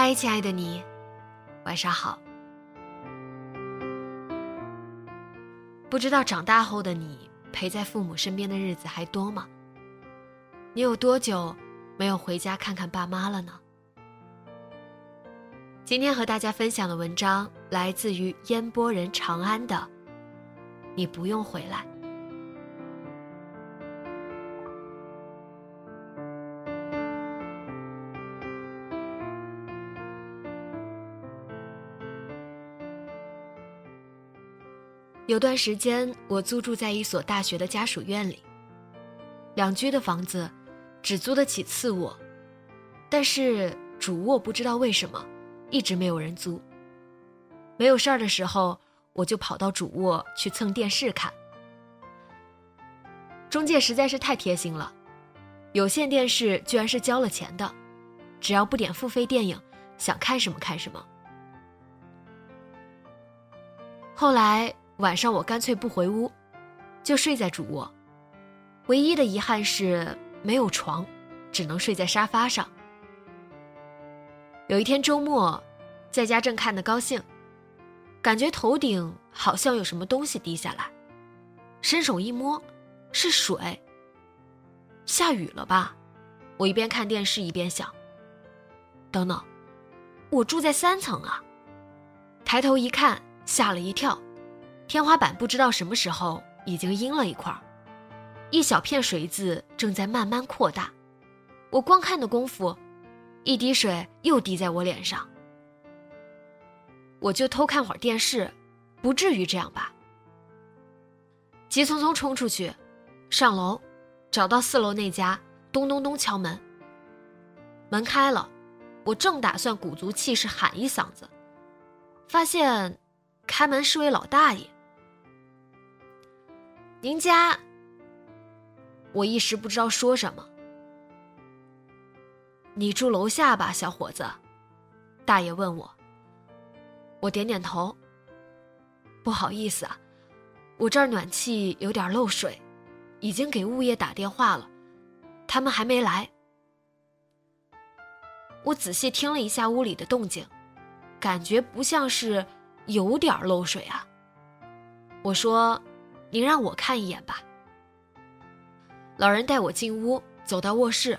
嗨，亲爱的你，晚上好。不知道长大后的你陪在父母身边的日子还多吗？你有多久没有回家看看爸妈了呢？今天和大家分享的文章来自于烟波人长安的，你不用回来。有段时间，我租住在一所大学的家属院里。两居的房子，只租得起次卧，但是主卧不知道为什么一直没有人租。没有事儿的时候，我就跑到主卧去蹭电视看。中介实在是太贴心了，有线电视居然是交了钱的，只要不点付费电影，想看什么看什么。后来。晚上我干脆不回屋，就睡在主卧。唯一的遗憾是没有床，只能睡在沙发上。有一天周末，在家正看得高兴，感觉头顶好像有什么东西滴下来，伸手一摸，是水。下雨了吧？我一边看电视一边想。等等，我住在三层啊！抬头一看，吓了一跳。天花板不知道什么时候已经阴了一块一小片水渍正在慢慢扩大。我光看的功夫，一滴水又滴在我脸上。我就偷看会儿电视，不至于这样吧？急匆匆冲出去，上楼，找到四楼那家，咚咚咚敲门。门开了，我正打算鼓足气势喊一嗓子，发现开门是位老大爷。您家，我一时不知道说什么。你住楼下吧，小伙子，大爷问我。我点点头。不好意思啊，我这儿暖气有点漏水，已经给物业打电话了，他们还没来。我仔细听了一下屋里的动静，感觉不像是有点漏水啊。我说。您让我看一眼吧。老人带我进屋，走到卧室，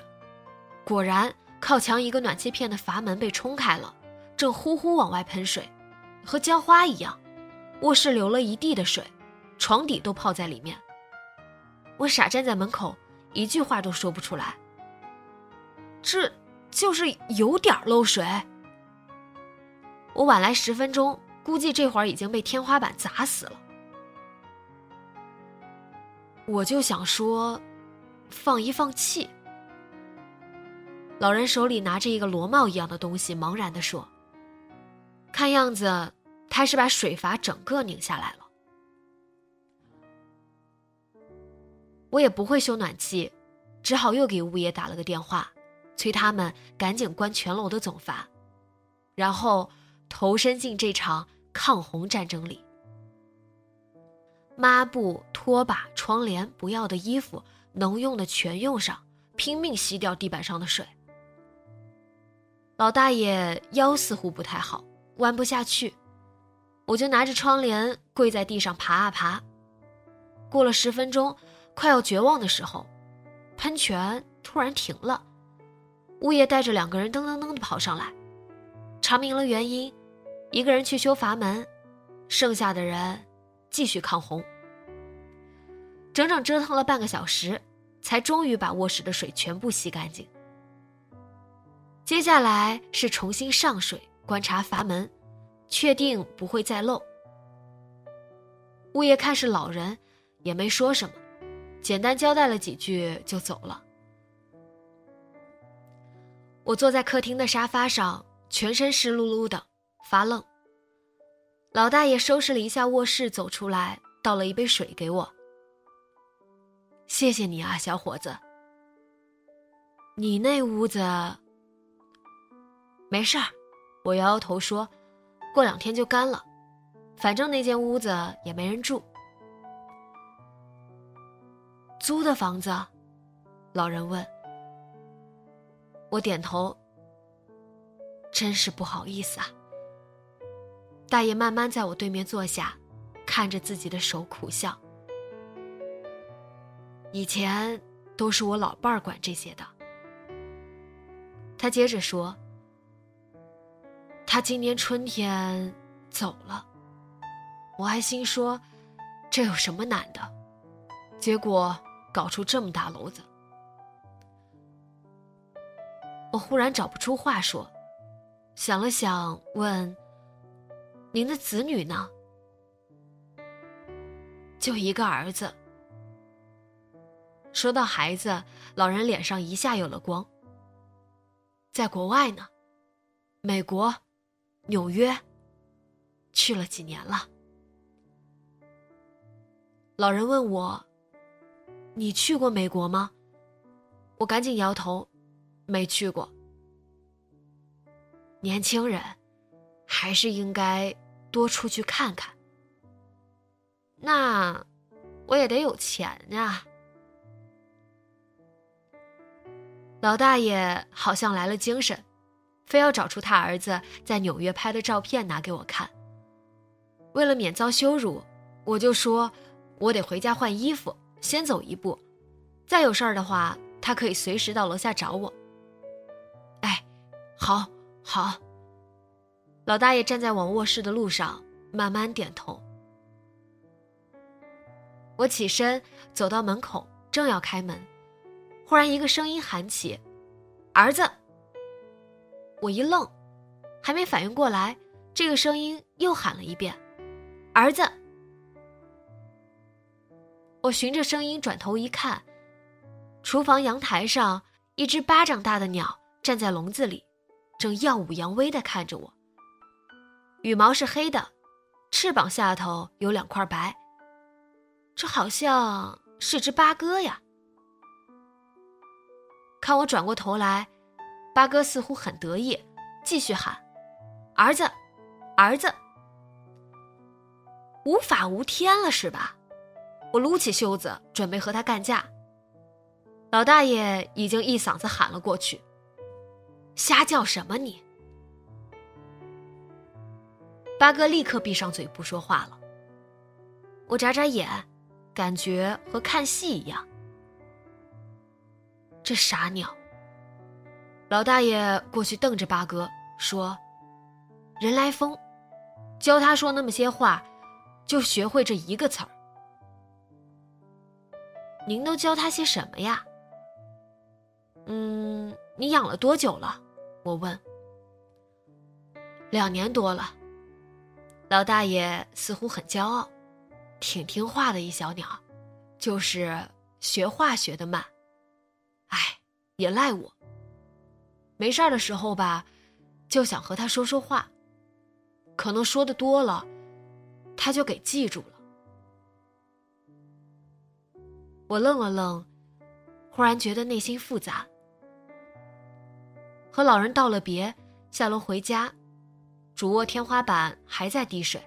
果然靠墙一个暖气片的阀门被冲开了，正呼呼往外喷水，和浇花一样。卧室流了一地的水，床底都泡在里面。我傻站在门口，一句话都说不出来。这就是有点漏水。我晚来十分钟，估计这会儿已经被天花板砸死了。我就想说，放一放气。老人手里拿着一个螺帽一样的东西，茫然地说：“看样子他是把水阀整个拧下来了。”我也不会修暖气，只好又给物业打了个电话，催他们赶紧关全楼的总阀，然后投身进这场抗洪战争里。抹布、拖把、窗帘，不要的衣服，能用的全用上，拼命吸掉地板上的水。老大爷腰似乎不太好，弯不下去，我就拿着窗帘跪在地上爬啊爬。过了十分钟，快要绝望的时候，喷泉突然停了。物业带着两个人噔噔噔的跑上来，查明了原因，一个人去修阀门，剩下的人继续抗洪。整整折腾了半个小时，才终于把卧室的水全部吸干净。接下来是重新上水观察阀门，确定不会再漏。物业看是老人，也没说什么，简单交代了几句就走了。我坐在客厅的沙发上，全身湿漉漉的，发愣。老大爷收拾了一下卧室，走出来，倒了一杯水给我。谢谢你啊，小伙子。你那屋子没事儿，我摇摇头说，过两天就干了，反正那间屋子也没人住。租的房子？老人问。我点头。真是不好意思啊。大爷慢慢在我对面坐下，看着自己的手苦笑。以前都是我老伴儿管这些的。他接着说：“他今年春天走了，我还心说，这有什么难的？结果搞出这么大篓子。”我忽然找不出话说，想了想，问：“您的子女呢？”就一个儿子。说到孩子，老人脸上一下有了光。在国外呢，美国，纽约，去了几年了。老人问我：“你去过美国吗？”我赶紧摇头。没去过，年轻人还是应该多出去看看。那我也得有钱呀。老大爷好像来了精神，非要找出他儿子在纽约拍的照片拿给我看。为了免遭羞辱，我就说我得回家换衣服，先走一步。再有事儿的话，他可以随时到楼下找我。哎好，好。老大爷站在往卧室的路上，慢慢点头。我起身走到门口，正要开门，忽然一个声音喊起：“儿子！”我一愣，还没反应过来，这个声音又喊了一遍：“儿子！”我循着声音转头一看，厨房阳台上一只巴掌大的鸟站在笼子里。正耀武扬威地看着我，羽毛是黑的，翅膀下头有两块白。这好像是只八哥呀。看我转过头来，八哥似乎很得意，继续喊：“儿子，儿子！”无法无天了是吧？我撸起袖子准备和他干架，老大爷已经一嗓子喊了过去。瞎叫什么你？八哥立刻闭上嘴不说话了。我眨眨眼，感觉和看戏一样。这傻鸟。老大爷过去瞪着八哥说：“人来疯，教他说那么些话，就学会这一个词儿。您都教他些什么呀？嗯，你养了多久了？”我问：“两年多了。”老大爷似乎很骄傲，挺听话的一小鸟，就是学话学的慢。哎，也赖我。没事儿的时候吧，就想和他说说话，可能说的多了，他就给记住了。我愣了愣，忽然觉得内心复杂。和老人道了别，下楼回家，主卧天花板还在滴水。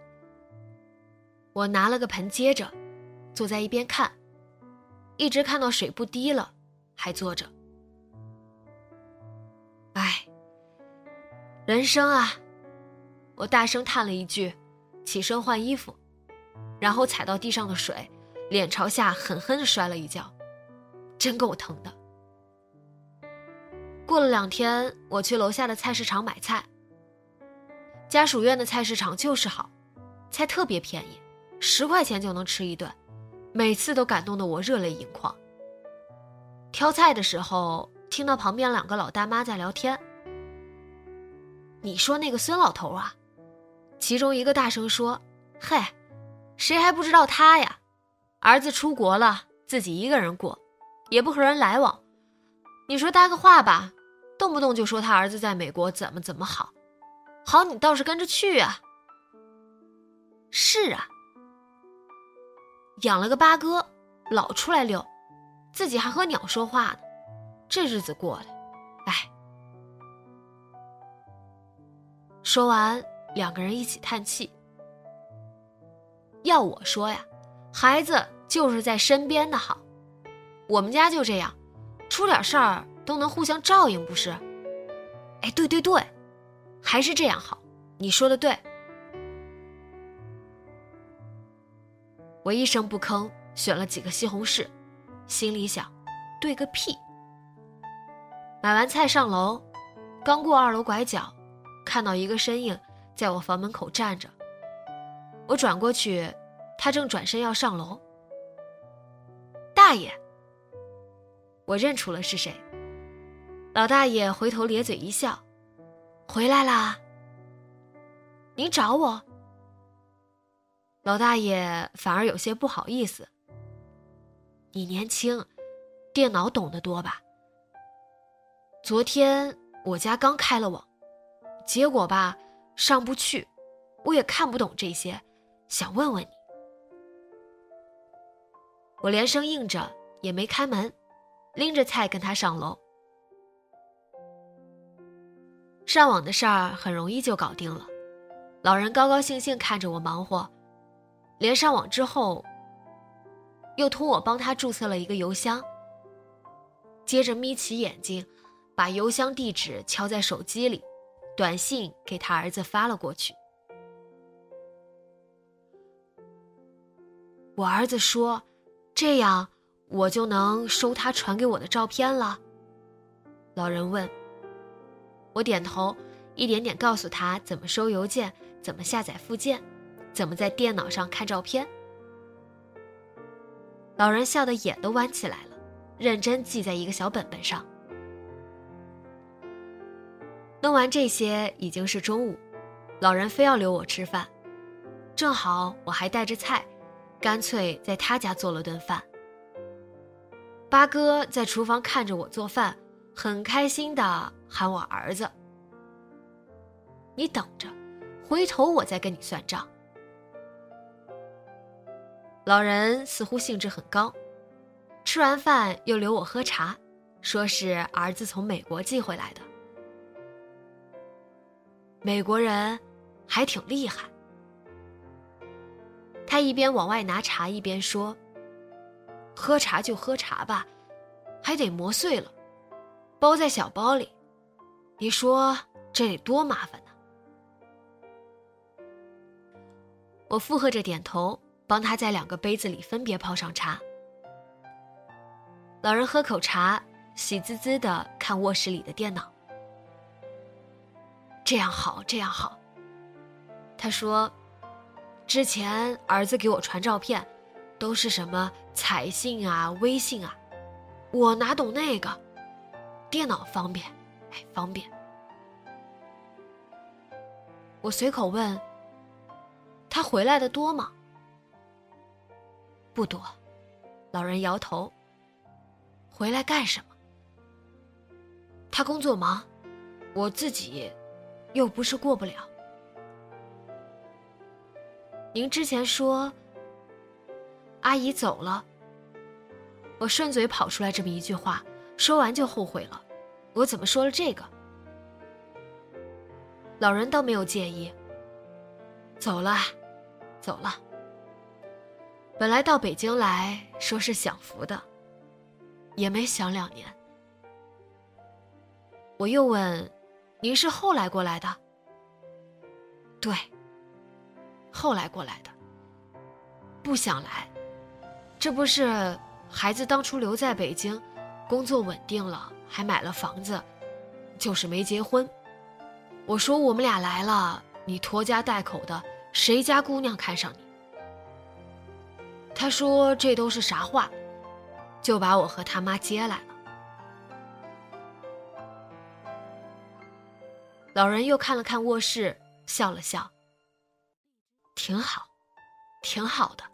我拿了个盆接着，坐在一边看，一直看到水不滴了，还坐着。唉，人生啊！我大声叹了一句，起身换衣服，然后踩到地上的水，脸朝下狠狠地摔了一跤，真够疼的。过了两天，我去楼下的菜市场买菜。家属院的菜市场就是好，菜特别便宜，十块钱就能吃一顿，每次都感动的我热泪盈眶。挑菜的时候，听到旁边两个老大妈在聊天。你说那个孙老头啊，其中一个大声说：“嘿，谁还不知道他呀？儿子出国了，自己一个人过，也不和人来往。你说搭个话吧，动不动就说他儿子在美国怎么怎么好。”好，你倒是跟着去啊！是啊，养了个八哥，老出来溜，自己还和鸟说话呢，这日子过的，哎。说完，两个人一起叹气。要我说呀，孩子就是在身边的好，我们家就这样，出点事儿都能互相照应，不是？哎，对对对。还是这样好，你说的对。我一声不吭，选了几个西红柿，心里想，对个屁。买完菜上楼，刚过二楼拐角，看到一个身影在我房门口站着。我转过去，他正转身要上楼。大爷，我认出了是谁。老大爷回头咧嘴一笑。回来啦！你找我？老大爷反而有些不好意思。你年轻，电脑懂得多吧？昨天我家刚开了网，结果吧上不去，我也看不懂这些，想问问你。我连声应着，也没开门，拎着菜跟他上楼。上网的事儿很容易就搞定了，老人高高兴兴看着我忙活，连上网之后，又托我帮他注册了一个邮箱。接着眯起眼睛，把邮箱地址敲在手机里，短信给他儿子发了过去。我儿子说：“这样我就能收他传给我的照片了。”老人问。我点头，一点点告诉他怎么收邮件，怎么下载附件，怎么在电脑上看照片。老人笑得眼都弯起来了，认真记在一个小本本上。弄完这些已经是中午，老人非要留我吃饭，正好我还带着菜，干脆在他家做了顿饭。八哥在厨房看着我做饭。很开心的喊我儿子，你等着，回头我再跟你算账。老人似乎兴致很高，吃完饭又留我喝茶，说是儿子从美国寄回来的。美国人还挺厉害。他一边往外拿茶，一边说：“喝茶就喝茶吧，还得磨碎了。”包在小包里，你说这得多麻烦呢？我附和着点头，帮他在两个杯子里分别泡上茶。老人喝口茶，喜滋滋的看卧室里的电脑。这样好，这样好。他说：“之前儿子给我传照片，都是什么彩信啊、微信啊，我哪懂那个。”电脑方便，哎，方便。我随口问：“他回来的多吗？”不多，老人摇头。回来干什么？他工作忙，我自己又不是过不了。您之前说阿姨走了，我顺嘴跑出来这么一句话。说完就后悔了，我怎么说了这个？老人倒没有介意。走了，走了。本来到北京来说是享福的，也没享两年。我又问：“您是后来过来的？”对，后来过来的。不想来，这不是孩子当初留在北京，工作稳定了，还买了房子，就是没结婚。我说我们俩来了，你拖家带口的，谁家姑娘看上你？他说这都是啥话，就把我和他妈接来了。老人又看了看卧室，笑了笑。挺好，挺好的。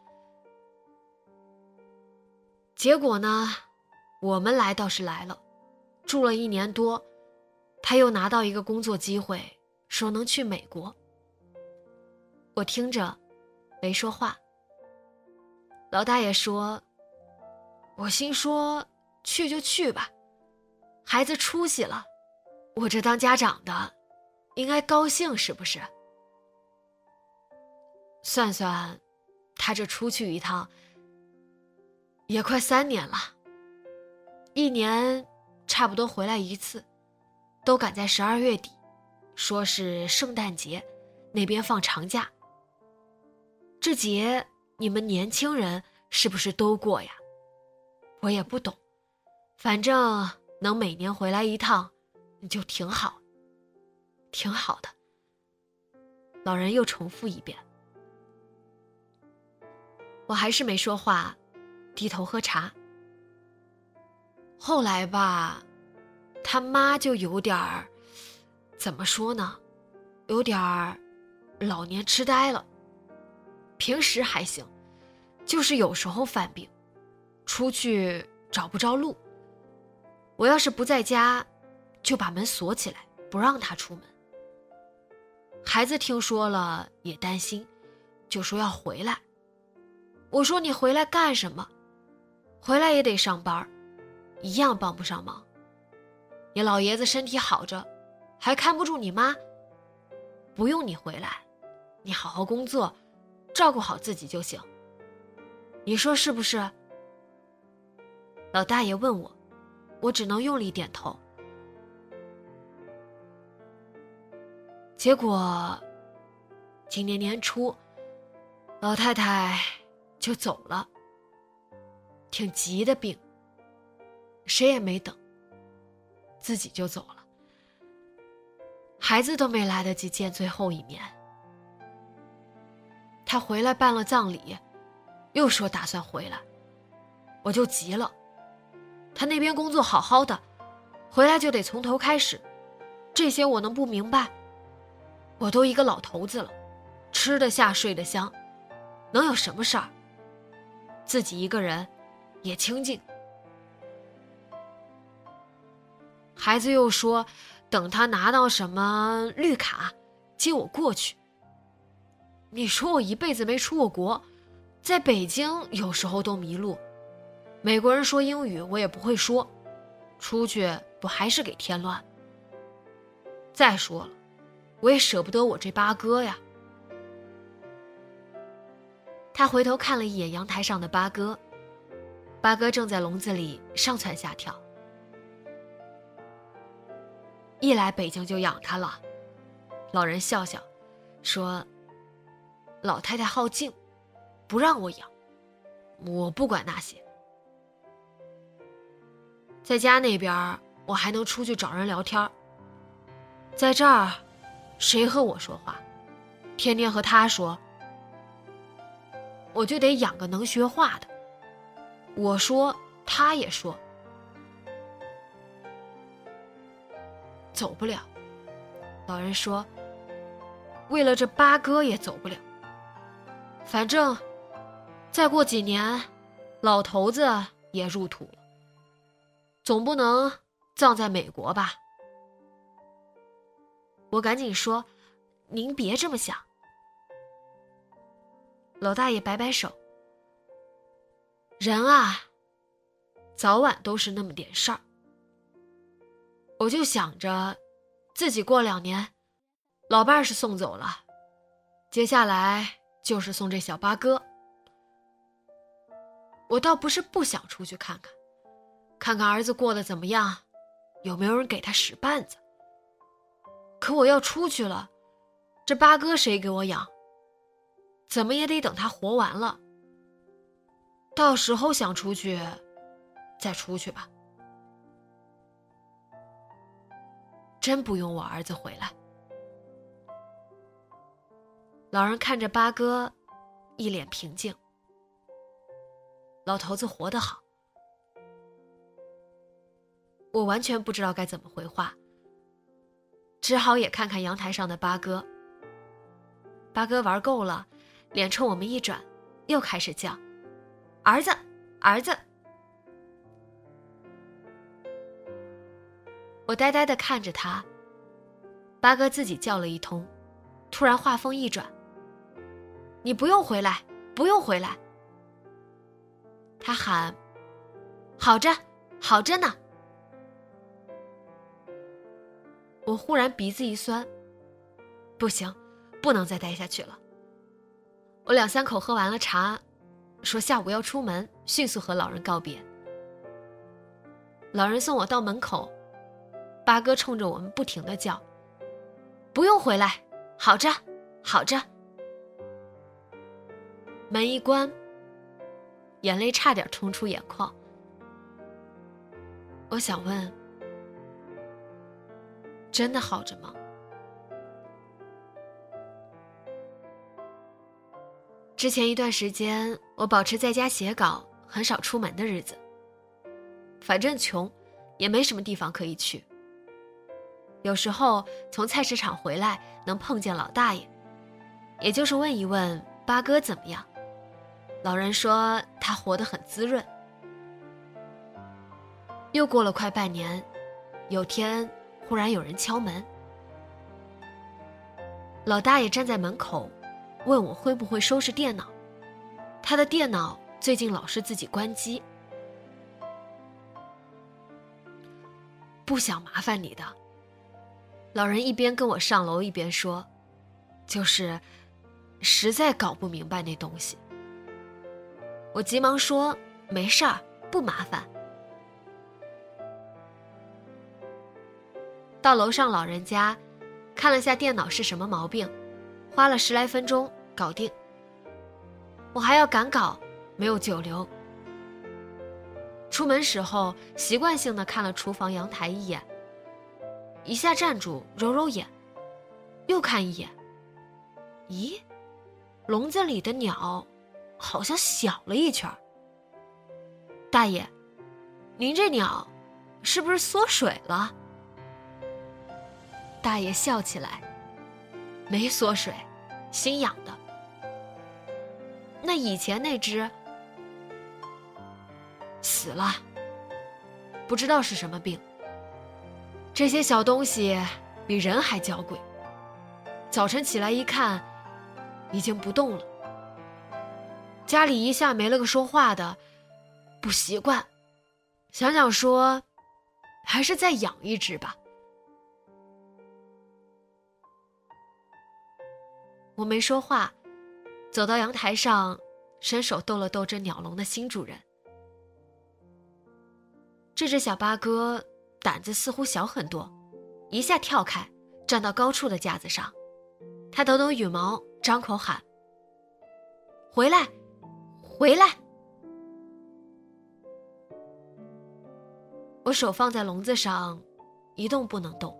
结果呢，我们来倒是来了，住了一年多，他又拿到一个工作机会，说能去美国。我听着，没说话。老大爷说：“我心说去就去吧，孩子出息了，我这当家长的，应该高兴是不是？”算算，他这出去一趟也快三年了，一年差不多回来一次，都赶在十二月底，说是圣诞节，那边放长假。这节你们年轻人是不是都过呀？我也不懂，反正能每年回来一趟，就挺好，挺好的。老人又重复一遍。我还是没说话，低头喝茶。后来吧，他妈就有点儿，怎么说呢，有点儿老年痴呆了。平时还行，就是有时候犯病，出去找不着路。我要是不在家，就把门锁起来，不让他出门。孩子听说了也担心，就说要回来。我说你回来干什么？回来也得上班，一样帮不上忙。你老爷子身体好着，还看不住你妈。不用你回来，你好好工作，照顾好自己就行。你说是不是？老大爷问我，我只能用力点头。结果，今年年初，老太太。就走了，挺急的病，谁也没等，自己就走了，孩子都没来得及见最后一面。他回来办了葬礼，又说打算回来，我就急了。他那边工作好好的，回来就得从头开始，这些我能不明白？我都一个老头子了，吃得下睡得香，能有什么事儿？自己一个人，也清静。孩子又说，等他拿到什么绿卡，接我过去。你说我一辈子没出过国，在北京有时候都迷路，美国人说英语我也不会说，出去不还是给添乱？再说了，我也舍不得我这八哥呀。他回头看了一眼阳台上的八哥，八哥正在笼子里上蹿下跳。一来北京就养他了，老人笑笑，说：“老太太好静，不让我养，我不管那些。在家那边我还能出去找人聊天，在这儿，谁和我说话？天天和他说。”我就得养个能学话的。我说，他也说，走不了。老人说，为了这八哥也走不了。反正，再过几年，老头子也入土了，总不能葬在美国吧？我赶紧说，您别这么想。老大爷摆摆手：“人啊，早晚都是那么点事儿。我就想着，自己过两年，老伴儿是送走了，接下来就是送这小八哥。我倒不是不想出去看看，看看儿子过得怎么样，有没有人给他使绊子。可我要出去了，这八哥谁给我养？”怎么也得等他活完了，到时候想出去，再出去吧。真不用我儿子回来。老人看着八哥，一脸平静。老头子活得好，我完全不知道该怎么回话，只好也看看阳台上的八哥。八哥玩够了，脸冲我们一转，又开始叫：“儿子，儿子！”我呆呆的看着他。八哥自己叫了一通，突然话锋一转：“你不用回来，不用回来。”他喊：“好着，好着呢。”我忽然鼻子一酸，不行，不能再待下去了。我两三口喝完了茶，说下午要出门，迅速和老人告别。老人送我到门口，八哥冲着我们不停的叫：“不用回来，好着，好着。”门一关。眼泪差点冲出眼眶。我想问：真的好着吗？之前一段时间，我保持在家写稿，很少出门的日子。反正穷，也没什么地方可以去。有时候从菜市场回来，能碰见老大爷，也就是问一问八哥怎么样。老人说他活得很滋润。又过了快半年，有天忽然有人敲门，老大爷站在门口，问我会不会收拾电脑。他的电脑最近老是自己关机。不想麻烦你的。老人一边跟我上楼一边说：“就是，实在搞不明白那东西。”我急忙说：“没事儿，不麻烦。”到楼上老人家，看了下电脑是什么毛病，花了十来分钟搞定。我还要赶稿，没有久留。出门时候习惯性的看了厨房阳台一眼，一下站住，揉揉眼，又看一眼。咦，笼子里的鸟。好像小了一圈大爷，您这鸟是不是缩水了？大爷笑起来，没缩水，新养的。那以前那只死了，不知道是什么病。这些小东西比人还娇贵。早晨起来一看，已经不动了。家里一下没了个说话的，不习惯。想想说，还是再养一只吧。我没说话，走到阳台上，伸手逗了逗这鸟笼的新主人。这只小八哥胆子似乎小很多，一下跳开，站到高处的架子上。他抖抖羽毛，张口喊：“回来！”回来！我手放在笼子上，一动不能动。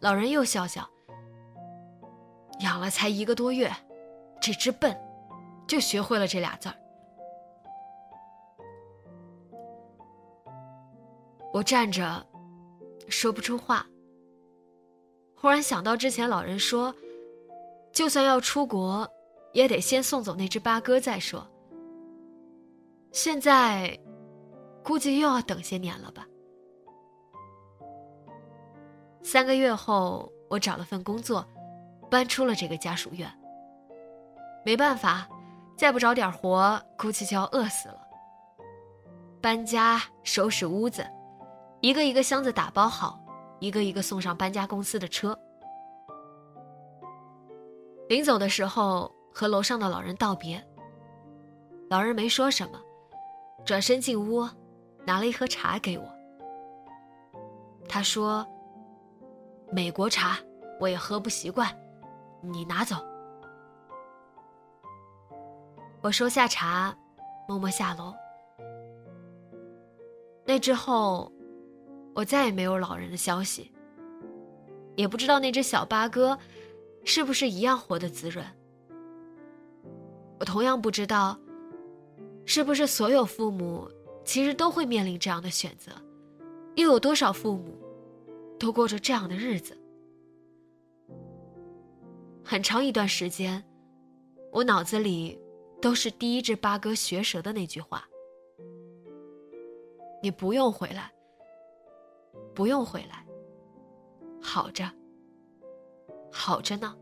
老人又笑笑：“养了才一个多月，这只笨，就学会了这俩字儿。”我站着，说不出话。忽然想到之前老人说，就算要出国。也得先送走那只八哥再说。现在，估计又要等些年了吧。三个月后，我找了份工作，搬出了这个家属院。没办法，再不找点活，估计就要饿死了。搬家、收拾屋子，一个一个箱子打包好，一个一个送上搬家公司的车。临走的时候。和楼上的老人道别。老人没说什么，转身进屋，拿了一盒茶给我。他说：“美国茶我也喝不习惯，你拿走。”我收下茶，默默下楼。那之后，我再也没有老人的消息，也不知道那只小八哥是不是一样活得滋润。我同样不知道，是不是所有父母其实都会面临这样的选择，又有多少父母都过着这样的日子。很长一段时间，我脑子里都是第一只八哥学舌的那句话：“你不用回来，不用回来，好着，好着呢。”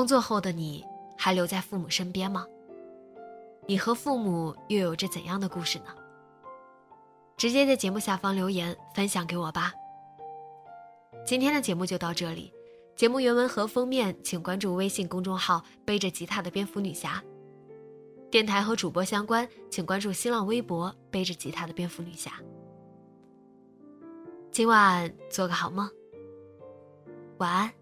工作后的你还留在父母身边吗？你和父母又有着怎样的故事呢？直接在节目下方留言分享给我吧。今天的节目就到这里，节目原文和封面请关注微信公众号“背着吉他的蝙蝠女侠”。电台和主播相关，请关注新浪微博“背着吉他的蝙蝠女侠”。今晚做个好梦，晚安。